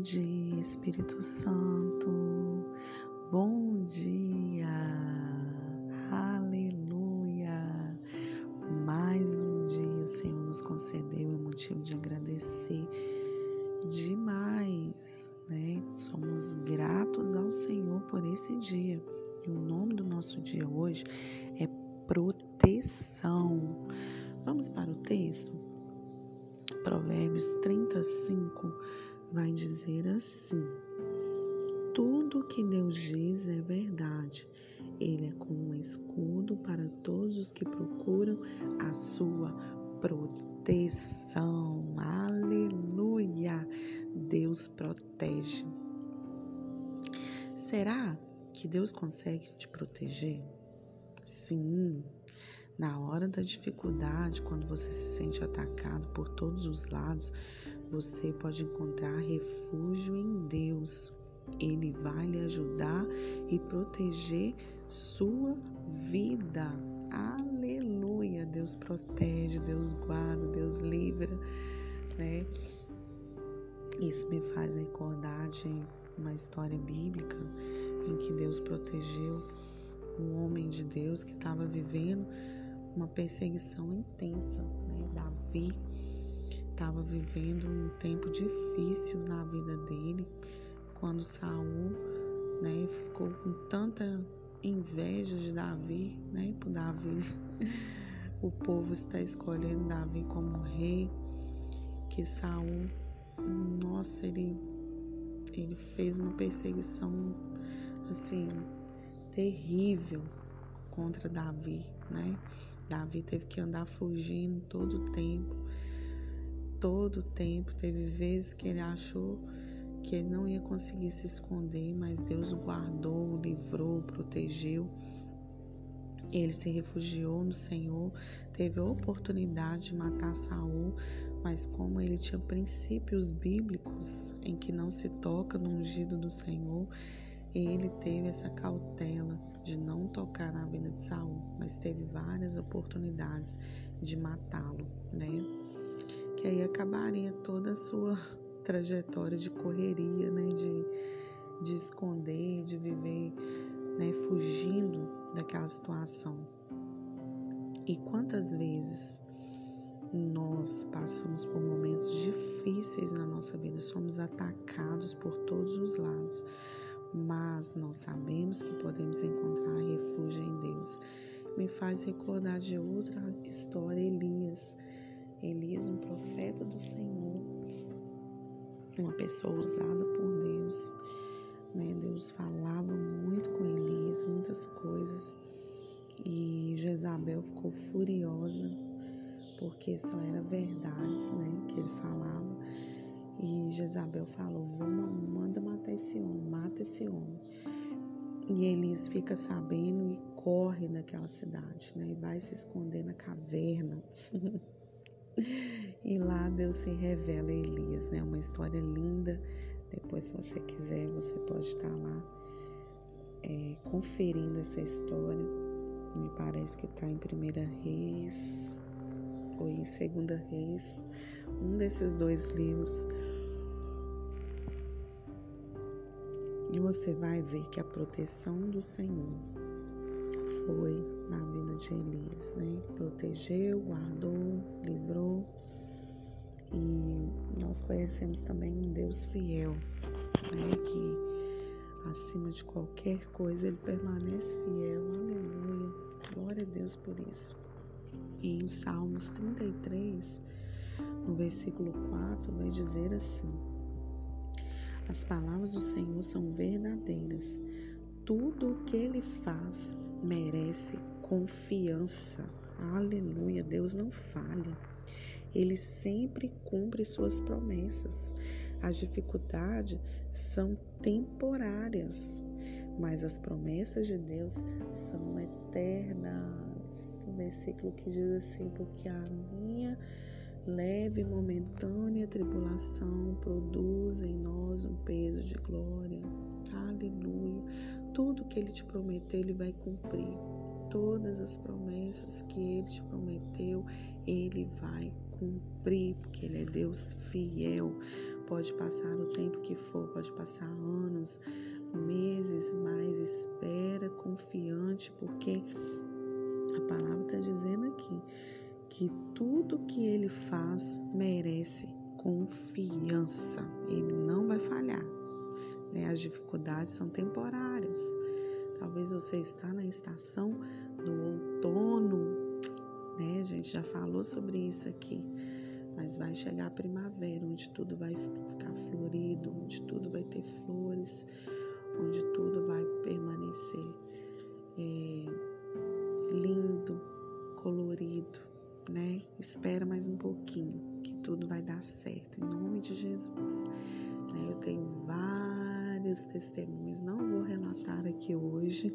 dia, Espírito Santo. Bom dia. Aleluia. Mais um dia o Senhor nos concedeu, é motivo de agradecer demais, né? Somos gratos ao Senhor por esse dia. E o nome do nosso dia hoje é proteção. Vamos para o texto? Provérbios 35 vai dizer assim: Tudo que Deus diz é verdade. Ele é como um escudo para todos os que procuram a sua proteção. Aleluia! Deus protege. Será que Deus consegue te proteger? Sim, na hora da dificuldade, quando você se sente atacado por todos os lados, você pode encontrar refúgio em Deus. Ele vai lhe ajudar e proteger sua vida. Aleluia! Deus protege, Deus guarda, Deus livra, né? Isso me faz recordar de uma história bíblica em que Deus protegeu um homem de Deus que estava vivendo uma perseguição intensa, né? Davi estava vivendo um tempo difícil na vida dele, quando Saul, né, ficou com tanta inveja de Davi, né, por Davi. O povo está escolhendo Davi como rei, que Saul, nossa, ele ele fez uma perseguição assim terrível contra Davi, né? Davi teve que andar fugindo todo o tempo. Todo o tempo. Teve vezes que ele achou que ele não ia conseguir se esconder, mas Deus o guardou, o livrou, o protegeu. Ele se refugiou no Senhor, teve a oportunidade de matar Saul, mas como ele tinha princípios bíblicos em que não se toca no ungido do Senhor, ele teve essa cautela de não tocar na vida de Saul, mas teve várias oportunidades de matá-lo, né? Que aí acabaria toda a sua trajetória de correria, né? De, de esconder, de viver, né? Fugindo daquela situação. E quantas vezes nós passamos por momentos difíceis na nossa vida, somos atacados por todos os lados mas nós sabemos que podemos encontrar refúgio em Deus. Me faz recordar de outra história, Elias. Elias, um profeta do Senhor, uma pessoa usada por Deus. Né? Deus falava muito com Elias, muitas coisas, e Jezabel ficou furiosa porque só era verdades né, que ele falava. E Jezabel falou: manda matar esse homem, mata esse homem. E Elias fica sabendo e corre daquela cidade, né? E vai se esconder na caverna. e lá Deus se revela a Elias, né? Uma história linda. Depois, se você quiser, você pode estar lá é, conferindo essa história. Me parece que está em Primeira Reis ou em Segunda Reis, um desses dois livros. E você vai ver que a proteção do Senhor foi na vida de Elias, né? Protegeu, guardou, livrou. E nós conhecemos também um Deus fiel, né? Que acima de qualquer coisa ele permanece fiel. Aleluia. Glória a Deus por isso. E em Salmos 33, no versículo 4, vai dizer assim: as palavras do Senhor são verdadeiras. Tudo o que ele faz merece confiança. Aleluia. Deus não falha. Ele sempre cumpre suas promessas. As dificuldades são temporárias, mas as promessas de Deus são eternas. O versículo que diz assim: Porque a minha leve e momentânea tribulação produz em nós um peso de glória. Aleluia. Tudo que ele te prometeu, ele vai cumprir. Todas as promessas que ele te prometeu, ele vai cumprir, porque ele é Deus fiel. pode passar o tempo que for, pode passar anos, meses, mas espera confiante, porque a palavra está dizendo aqui que tudo que ele faz merece confiança. Ele não vai falhar. Né? As dificuldades são temporárias. Talvez você está na estação do outono, né? A gente já falou sobre isso aqui. Mas vai chegar a primavera, onde tudo vai ficar florido, onde tudo vai ter flores, onde tudo vai permanecer é, lindo, colorido, né? Espera mais um pouquinho, que tudo vai dar certo, em nome de Jesus. Né? Eu tenho vários testemunhos, não vou relatar aqui hoje,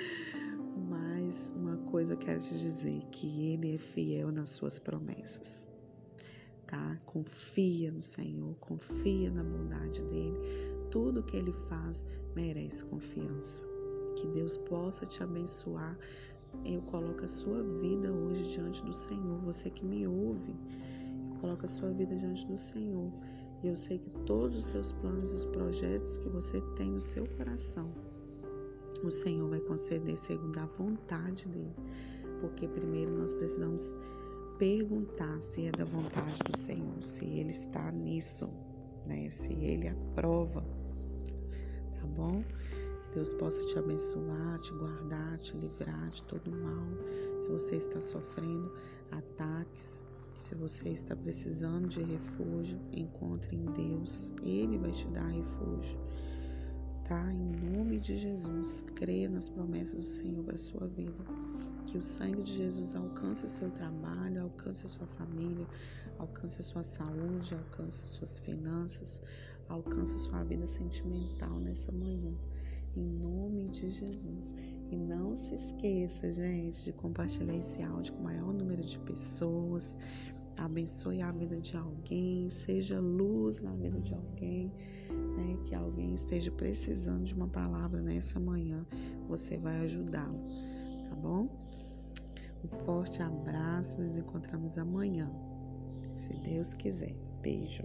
mas uma coisa eu quero te dizer, que Ele é fiel nas suas promessas. Tá? Confia no Senhor, confia na bondade dele. Tudo que ele faz merece confiança. Que Deus possa te abençoar eu coloco a sua vida hoje diante do Senhor. Você que me ouve, eu coloco a sua vida diante do Senhor. E eu sei que todos os seus planos e os projetos que você tem no seu coração, o Senhor vai conceder segundo a vontade dele. Porque primeiro nós precisamos perguntar se é da vontade do Senhor, se ele está nisso, né? Se ele aprova. Tá bom? Deus possa te abençoar, te guardar, te livrar de todo mal. Se você está sofrendo ataques, se você está precisando de refúgio, encontre em Deus. Ele vai te dar refúgio. Tá? Em nome de Jesus, creia nas promessas do Senhor para a sua vida. Que o sangue de Jesus alcance o seu trabalho, alcance a sua família, alcance a sua saúde, alcance as suas finanças, alcance a sua vida sentimental nessa manhã em nome de Jesus. E não se esqueça, gente, de compartilhar esse áudio com o maior número de pessoas. Abençoe a vida de alguém, seja luz na vida de alguém, né? Que alguém esteja precisando de uma palavra nessa manhã, você vai ajudá-lo, tá bom? Um forte abraço, nos encontramos amanhã, se Deus quiser. Beijo.